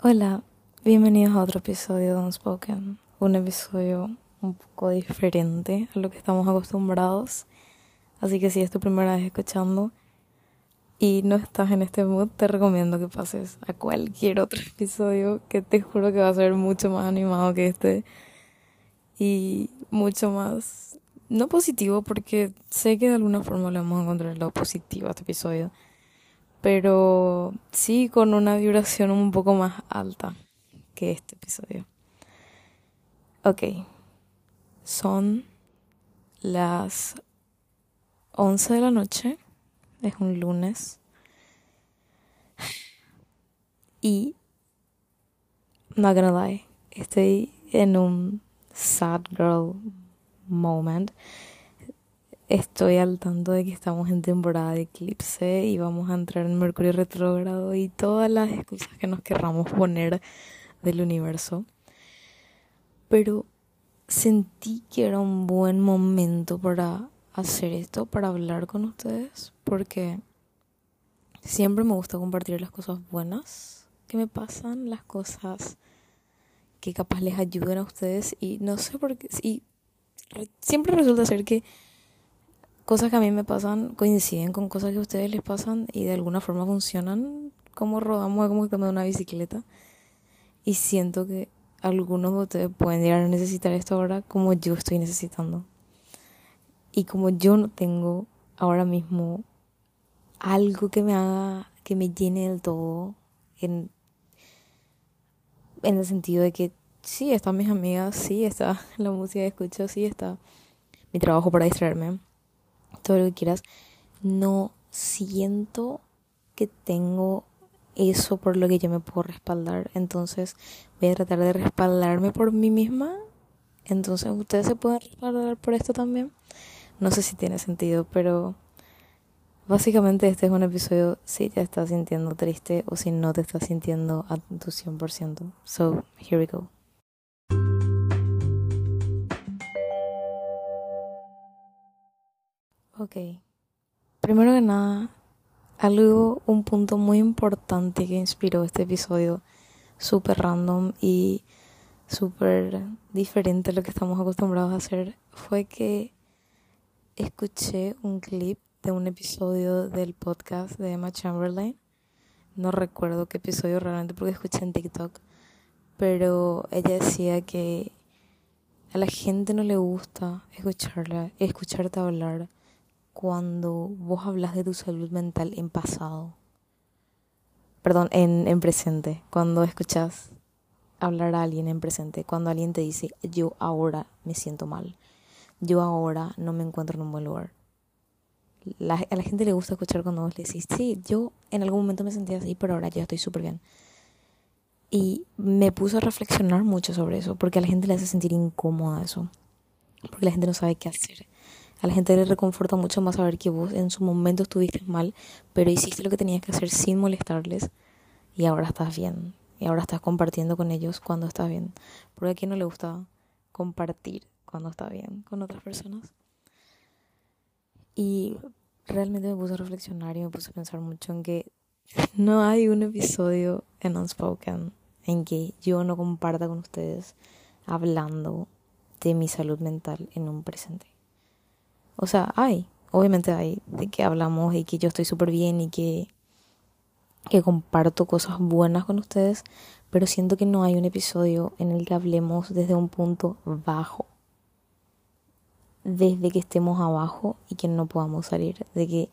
Hola, bienvenidos a otro episodio de Unspoken, un episodio un poco diferente a lo que estamos acostumbrados. Así que si es tu primera vez escuchando y no estás en este mood, te recomiendo que pases a cualquier otro episodio que te juro que va a ser mucho más animado que este y mucho más, no positivo, porque sé que de alguna forma le vamos a encontrar lo positivo a este episodio pero sí con una vibración un poco más alta que este episodio. Ok, son las 11 de la noche, es un lunes, y, not gonna lie, estoy en un sad girl moment estoy al tanto de que estamos en temporada de eclipse y vamos a entrar en Mercurio retrógrado y todas las excusas que nos querramos poner del universo. Pero sentí que era un buen momento para hacer esto, para hablar con ustedes, porque siempre me gusta compartir las cosas buenas que me pasan, las cosas que capaz les ayuden a ustedes y no sé por qué, y siempre resulta ser que cosas que a mí me pasan coinciden con cosas que a ustedes les pasan y de alguna forma funcionan como rodamos como que tomé una bicicleta. Y siento que algunos de ustedes pueden llegar a necesitar esto ahora como yo estoy necesitando. Y como yo no tengo ahora mismo algo que me haga que me llene del todo en en el sentido de que sí están mis amigas sí está la música que escucho sí está mi trabajo para distraerme todo lo que quieras, no siento que tengo eso por lo que yo me puedo respaldar. Entonces voy a tratar de respaldarme por mí misma. Entonces ustedes se pueden respaldar por esto también. No sé si tiene sentido, pero básicamente este es un episodio si te estás sintiendo triste o si no te estás sintiendo a tu 100%. So, here we go. Ok. Primero que nada, algo, un punto muy importante que inspiró este episodio, súper random y súper diferente a lo que estamos acostumbrados a hacer, fue que escuché un clip de un episodio del podcast de Emma Chamberlain. No recuerdo qué episodio realmente porque escuché en TikTok, pero ella decía que a la gente no le gusta escucharla, escucharte hablar cuando vos hablas de tu salud mental en pasado. Perdón, en, en presente. Cuando escuchas hablar a alguien en presente. Cuando alguien te dice, yo ahora me siento mal. Yo ahora no me encuentro en un buen lugar. a la gente le gusta escuchar cuando vos le decís, sí, yo en algún momento me sentía así, pero ahora ya estoy súper bien. Y me puse a reflexionar mucho sobre eso, porque a la gente le hace sentir incómoda eso. Porque la gente no sabe qué hacer. A la gente le reconforta mucho más saber que vos en su momento estuviste mal, pero hiciste lo que tenías que hacer sin molestarles y ahora estás bien. Y ahora estás compartiendo con ellos cuando estás bien. Porque a quién no le gusta compartir cuando está bien con otras personas. Y realmente me puse a reflexionar y me puse a pensar mucho en que no hay un episodio en Unspoken en que yo no comparta con ustedes hablando de mi salud mental en un presente. O sea, hay, obviamente hay, de que hablamos y que yo estoy súper bien y que, que comparto cosas buenas con ustedes, pero siento que no hay un episodio en el que hablemos desde un punto bajo. Desde que estemos abajo y que no podamos salir. De que,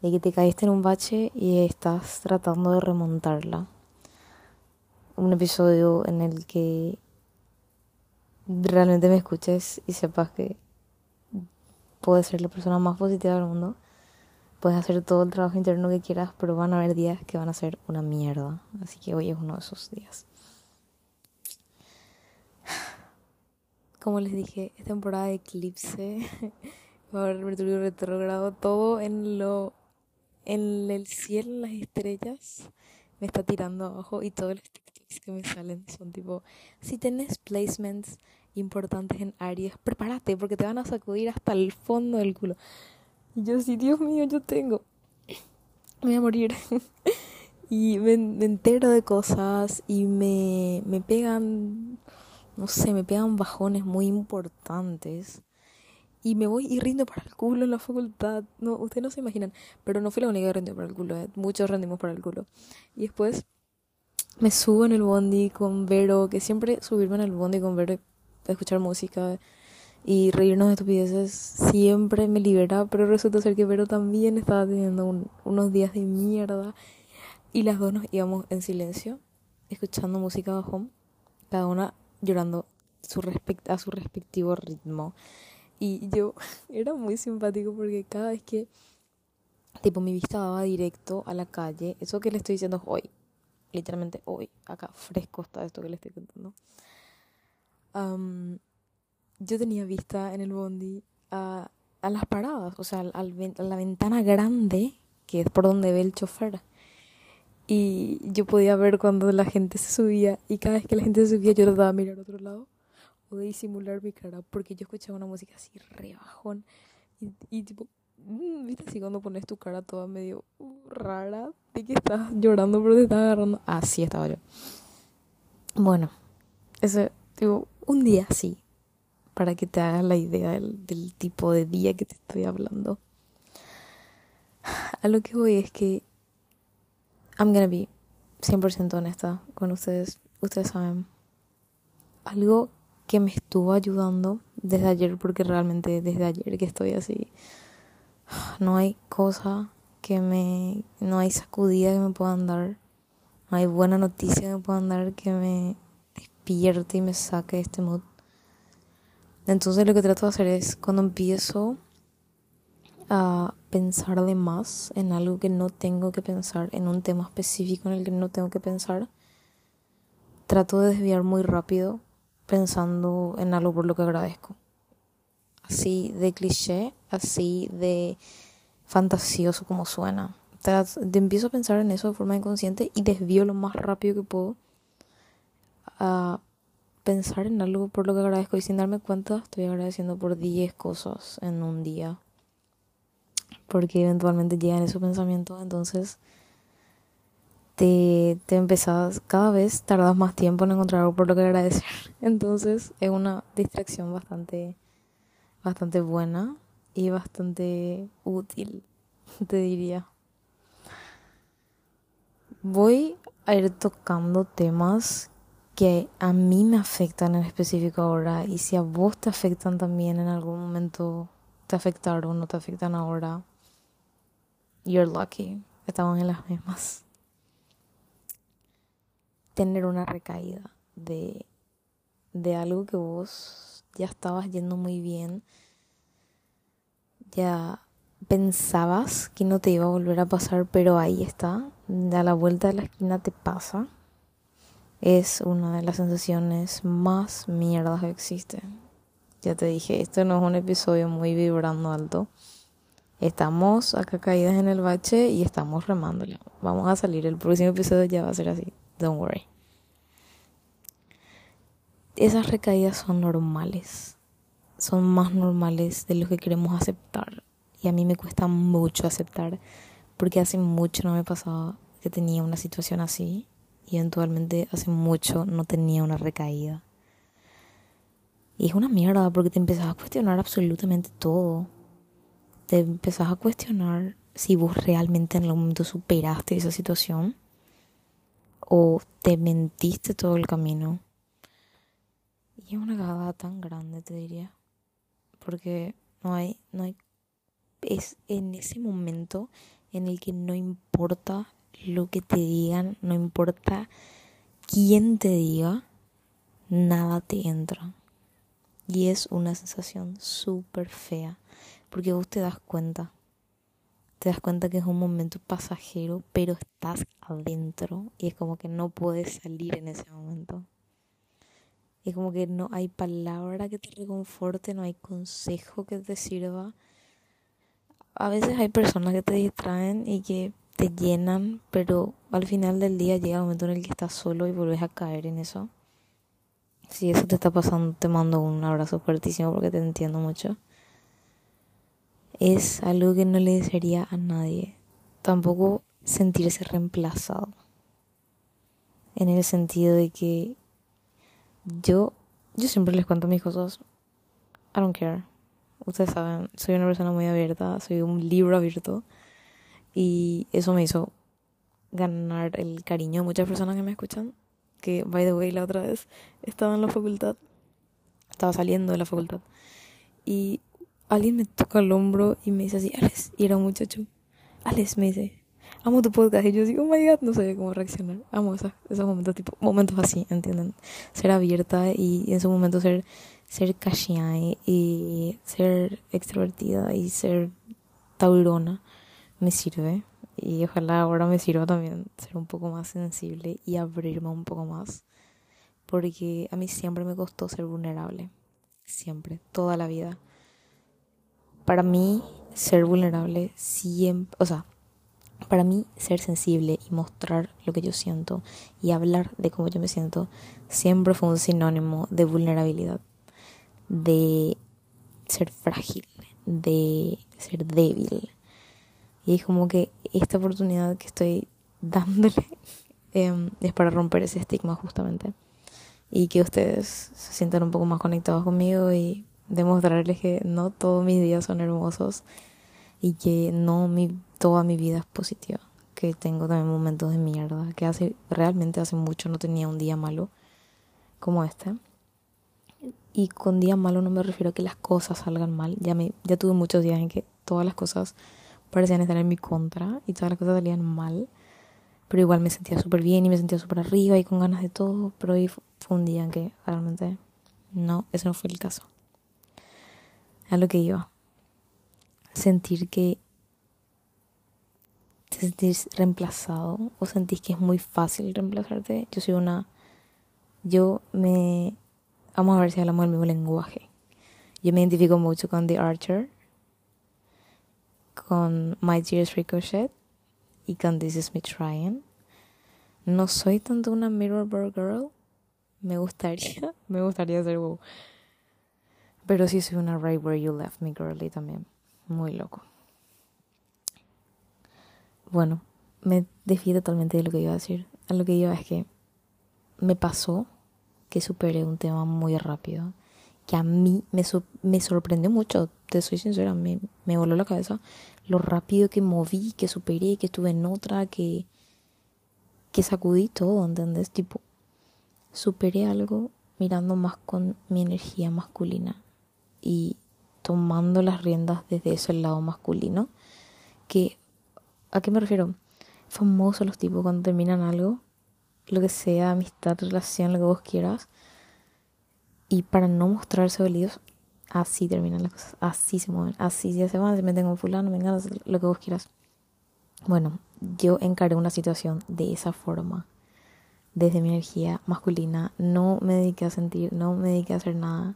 de que te caíste en un bache y estás tratando de remontarla. Un episodio en el que realmente me escuches y sepas que puedes ser la persona más positiva del mundo, puedes hacer todo el trabajo interno que quieras, pero van a haber días que van a ser una mierda. Así que hoy es uno de esos días. Como les dije, es temporada de eclipse. Va a haber Mercurio retrogrado. Todo en lo. En el cielo, las estrellas me está tirando abajo y todos los TikToks que me salen son tipo. Si tenés placements importantes en Aries, prepárate porque te van a sacudir hasta el fondo del culo. Y yo sí, Dios mío, yo tengo. Me voy a morir. Y me, entero de cosas y me, me pegan, no sé, me pegan bajones muy importantes. Y me voy y rindo para el culo en la facultad. No, ustedes no se imaginan. Pero no fui la única que rindió para el culo. Eh. Muchos rendimos para el culo. Y después me subo en el bondi con Vero, que siempre subirme en el bondi con Vero, escuchar música y reírnos de estupideces siempre me libera, pero resulta ser que Vero también estaba teniendo unos días de mierda y las dos nos íbamos en silencio, escuchando música bajo, cada una llorando a su respectivo ritmo. Y yo era muy simpático porque cada vez que, tipo, mi vista daba directo a la calle, eso que le estoy diciendo hoy, literalmente hoy, acá fresco está esto que le estoy contando. Yo tenía vista en el bondi a, a las paradas, o sea, a la ventana grande que es por donde ve el chofer. Y yo podía ver cuando la gente se subía y cada vez que la gente se subía yo trataba de mirar a otro lado o de disimular mi cara porque yo escuchaba una música así re bajón y, y tipo Mm, ¿Viste así cuando pones tu cara toda medio rara? De que estás llorando pero te estás agarrando. Así estaba yo. Bueno, ese, tipo, un día así. Para que te hagas la idea del, del tipo de día que te estoy hablando. A lo que voy es que I'm gonna be 100% honesta con ustedes. Ustedes saben. Algo que me estuvo ayudando desde ayer, porque realmente desde ayer que estoy así no hay cosa que me, no hay sacudida que me puedan dar, no hay buena noticia que me puedan dar que me despierte y me saque de este mood. Entonces lo que trato de hacer es cuando empiezo a pensar de más en algo que no tengo que pensar, en un tema específico en el que no tengo que pensar, trato de desviar muy rápido pensando en algo por lo que agradezco así de cliché, así de fantasioso como suena. Te, empiezo a pensar en eso de forma inconsciente y desvío lo más rápido que puedo a pensar en algo por lo que agradezco y sin darme cuenta estoy agradeciendo por 10 cosas en un día. Porque eventualmente llegan esos pensamientos, entonces te, te empezás, cada vez tardas más tiempo en encontrar algo por lo que agradecer. Entonces es una distracción bastante bastante buena y bastante útil, te diría. Voy a ir tocando temas que a mí me afectan en específico ahora y si a vos te afectan también en algún momento, te afectaron o no te afectan ahora, you're lucky, estamos en las mismas. Tener una recaída de, de algo que vos ya estabas yendo muy bien, ya pensabas que no te iba a volver a pasar, pero ahí está, a la vuelta de la esquina te pasa. Es una de las sensaciones más mierdas que existe. Ya te dije, esto no es un episodio muy vibrando alto. Estamos acá caídas en el bache y estamos remándolo. Vamos a salir. El próximo episodio ya va a ser así. Don't worry esas recaídas son normales, son más normales de lo que queremos aceptar. Y a mí me cuesta mucho aceptar, porque hace mucho no me pasaba que tenía una situación así, y eventualmente hace mucho no tenía una recaída. Y es una mierda porque te empezás a cuestionar absolutamente todo. Te empezás a cuestionar si vos realmente en algún momento superaste esa situación o te mentiste todo el camino y es una cagada tan grande, te diría. Porque no hay, no hay, es en ese momento en el que no importa lo que te digan, no importa quién te diga, nada te entra. Y es una sensación súper fea, porque vos te das cuenta, te das cuenta que es un momento pasajero, pero estás adentro y es como que no puedes salir en ese momento. Y como que no hay palabra que te reconforte, no hay consejo que te sirva. A veces hay personas que te distraen y que te llenan, pero al final del día llega un momento en el que estás solo y vuelves a caer en eso. Si eso te está pasando, te mando un abrazo fuertísimo porque te entiendo mucho. Es algo que no le desearía a nadie. Tampoco sentirse reemplazado. en el sentido de que yo, yo siempre les cuento mis cosas. I don't care. Ustedes saben, soy una persona muy abierta, soy un libro abierto. Y eso me hizo ganar el cariño de muchas personas que me escuchan. Que, by the way, la otra vez estaba en la facultad. Estaba saliendo de la facultad. Y alguien me toca el hombro y me dice así, Alex. Y era un muchacho. Alex me dice, amo tu podcast. Y yo digo, oh my god, no sé cómo reaccionar. Amo esos, esos momentos, tipo, momentos así, ¿entienden? Ser abierta y, en su momento ser, ser y ser extrovertida y ser taurona me sirve. Y ojalá ahora me sirva también ser un poco más sensible y abrirme un poco más. Porque a mí siempre me costó ser vulnerable. Siempre, toda la vida. Para mí, ser vulnerable siempre, o sea, para mí ser sensible y mostrar lo que yo siento y hablar de cómo yo me siento siempre fue un sinónimo de vulnerabilidad, de ser frágil, de ser débil. Y es como que esta oportunidad que estoy dándole em, es para romper ese estigma justamente. Y que ustedes se sientan un poco más conectados conmigo y demostrarles que no todos mis días son hermosos y que no mi, toda mi vida es positiva. Que tengo también momentos de mierda, que hace realmente hace mucho no tenía un día malo como este. Y con día malo no me refiero a que las cosas salgan mal. Ya, me, ya tuve muchos días en que todas las cosas parecían estar en mi contra y todas las cosas salían mal. Pero igual me sentía súper bien y me sentía súper arriba y con ganas de todo. Pero hoy fue un día en que realmente no, eso no fue el caso. A lo que iba. Sentir que te sentís reemplazado o sentís que es muy fácil reemplazarte. Yo soy una... Yo me... Vamos a ver si hablamos del mismo lenguaje. Yo me identifico mucho con The Archer con My Tears Ricochet y con This Is Me Trying. No soy tanto una Mirrorball Girl. Me gustaría, me gustaría ser wow. Pero sí soy una Right Where You Left Me Girly también. Muy loco. Bueno, me desvié totalmente de lo que iba a decir. A lo que iba es que me pasó que superé un tema muy rápido. Que a mí me, me sorprendió mucho te soy sincera, me, me voló la cabeza lo rápido que moví, que superé, que estuve en otra, que, que sacudí todo, ¿entendés? Tipo, superé algo mirando más con mi energía masculina y tomando las riendas desde ese lado masculino. Que, ¿a qué me refiero? Famosos los tipos cuando terminan algo, lo que sea, amistad, relación, lo que vos quieras, y para no mostrarse dolidos, Así terminan las cosas, así se mueven, así ya se van, se meten con fulano, venga, lo que vos quieras. Bueno, yo encaré una situación de esa forma, desde mi energía masculina, no me dediqué a sentir, no me dediqué a hacer nada,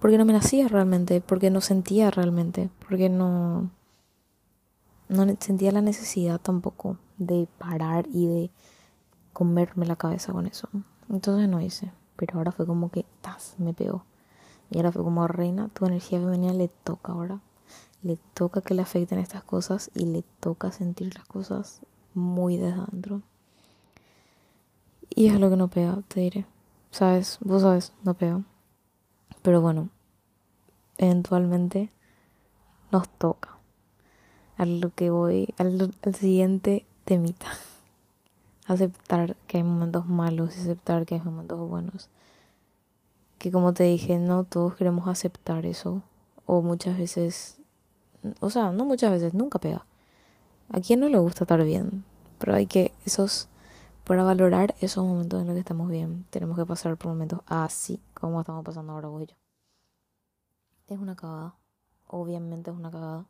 porque no me nacía realmente, porque no sentía realmente, porque no, no sentía la necesidad tampoco de parar y de comerme la cabeza con eso. Entonces no hice, pero ahora fue como que, tas, me pegó. Y ahora fue como reina, tu energía femenina le toca ahora. Le toca que le afecten estas cosas y le toca sentir las cosas muy desde adentro. Y es lo que no pega, te diré. Sabes, vos sabes, no pega. Pero bueno, eventualmente nos toca. A lo que voy, al, al siguiente temita. Aceptar que hay momentos malos y aceptar que hay momentos buenos que como te dije, no todos queremos aceptar eso. O muchas veces, o sea, no muchas veces, nunca pega. A quien no le gusta estar bien, pero hay que, esos, para valorar esos momentos en los que estamos bien, tenemos que pasar por momentos así, como estamos pasando ahora vos y yo. Es una cagada, obviamente es una cagada.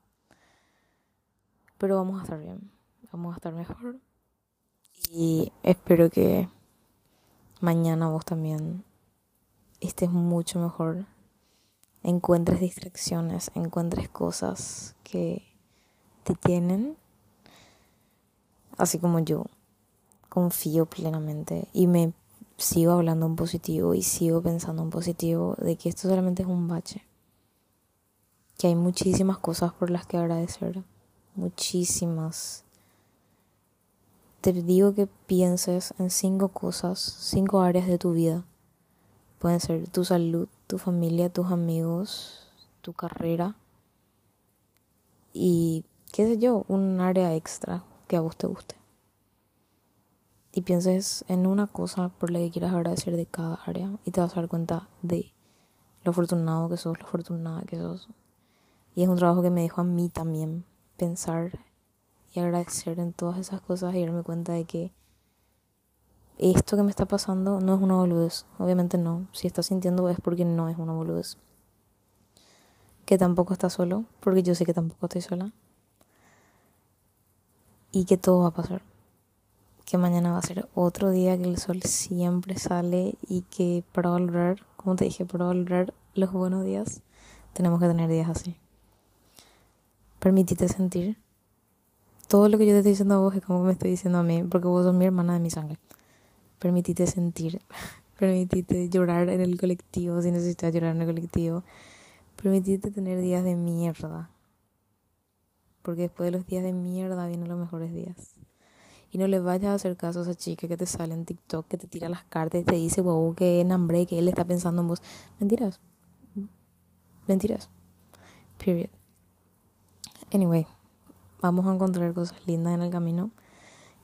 Pero vamos a estar bien, vamos a estar mejor. Y espero que mañana vos también estés mucho mejor, encuentres distracciones, encuentres cosas que te tienen, así como yo, confío plenamente y me sigo hablando en positivo y sigo pensando en positivo de que esto solamente es un bache, que hay muchísimas cosas por las que agradecer, muchísimas te digo que pienses en cinco cosas, cinco áreas de tu vida. Pueden ser tu salud, tu familia, tus amigos, tu carrera y, qué sé yo, un área extra que a vos te guste. Y pienses en una cosa por la que quieras agradecer de cada área y te vas a dar cuenta de lo afortunado que sos, lo afortunada que sos. Y es un trabajo que me dejó a mí también pensar y agradecer en todas esas cosas y darme cuenta de que esto que me está pasando no es una boludez. Obviamente no. Si estás sintiendo es porque no es una boludez. Que tampoco estás solo, porque yo sé que tampoco estoy sola. Y que todo va a pasar. Que mañana va a ser otro día que el sol siempre sale y que para valorar, como te dije, para valorar los buenos días, tenemos que tener días así. Permitite sentir todo lo que yo te estoy diciendo a vos es como me estoy diciendo a mí, porque vos sos mi hermana de mi sangre. Permitite sentir, permitite llorar en el colectivo si necesitas llorar en el colectivo. Permitite tener días de mierda. Porque después de los días de mierda vienen los mejores días. Y no le vayas a hacer caso a esa chica que te sale en TikTok, que te tira las cartas y te dice, wow, que en hambre, que él está pensando en vos. Mentiras. Mentiras. Period. Anyway vamos a encontrar cosas lindas en el camino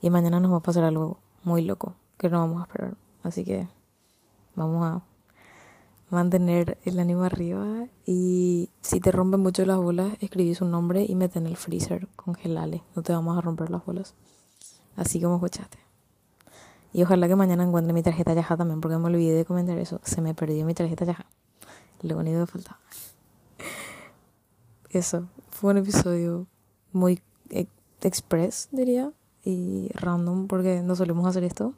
y mañana nos va a pasar algo muy loco que no vamos a esperar. Así que vamos a mantener el ánimo arriba y si te rompen mucho las bolas, escribí su nombre y mete en el freezer, congelale, no te vamos a romper las bolas. Así como escuchaste. Y ojalá que mañana encuentre mi tarjeta Yaja también, porque me olvidé de comentar eso. Se me perdió mi tarjeta Yaja. Lo único que faltaba. Eso, fue un episodio muy express, diría, y random, porque no solemos hacer esto.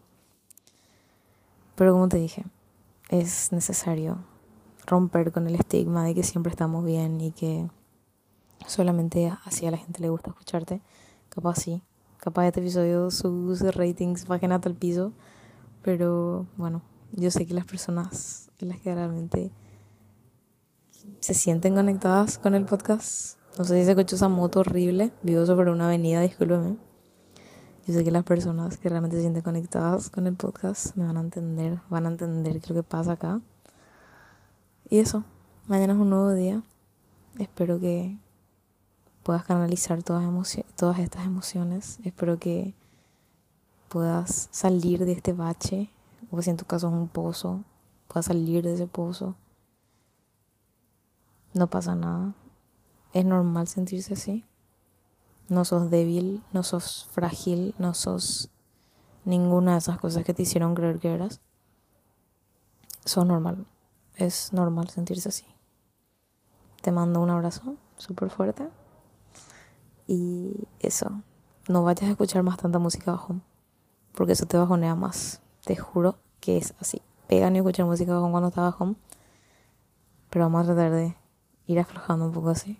Pero como te dije, es necesario romper con el estigma de que siempre estamos bien y que solamente así a la gente le gusta escucharte. Capaz sí, capaz este episodio sus ratings bajen hasta el piso, pero bueno, yo sé que las personas en las que realmente se sienten conectadas con el podcast no sé si se escuchó esa moto horrible. Vivo sobre una avenida, discúlpeme. Yo sé que las personas que realmente se sienten conectadas con el podcast me van a entender, van a entender qué es lo que pasa acá. Y eso, mañana es un nuevo día. Espero que puedas canalizar todas, todas estas emociones. Espero que puedas salir de este bache, o si en tu caso es un pozo, puedas salir de ese pozo. No pasa nada. Es normal sentirse así. No sos débil, no sos frágil, no sos ninguna de esas cosas que te hicieron creer que eras. Sos normal. Es normal sentirse así. Te mando un abrazo súper fuerte. Y eso. No vayas a escuchar más tanta música bajo. Porque eso te bajonea más. Te juro que es así. Pega ni escuchar música bajo cuando estás bajo. Pero vamos a tratar de ir aflojando un poco así.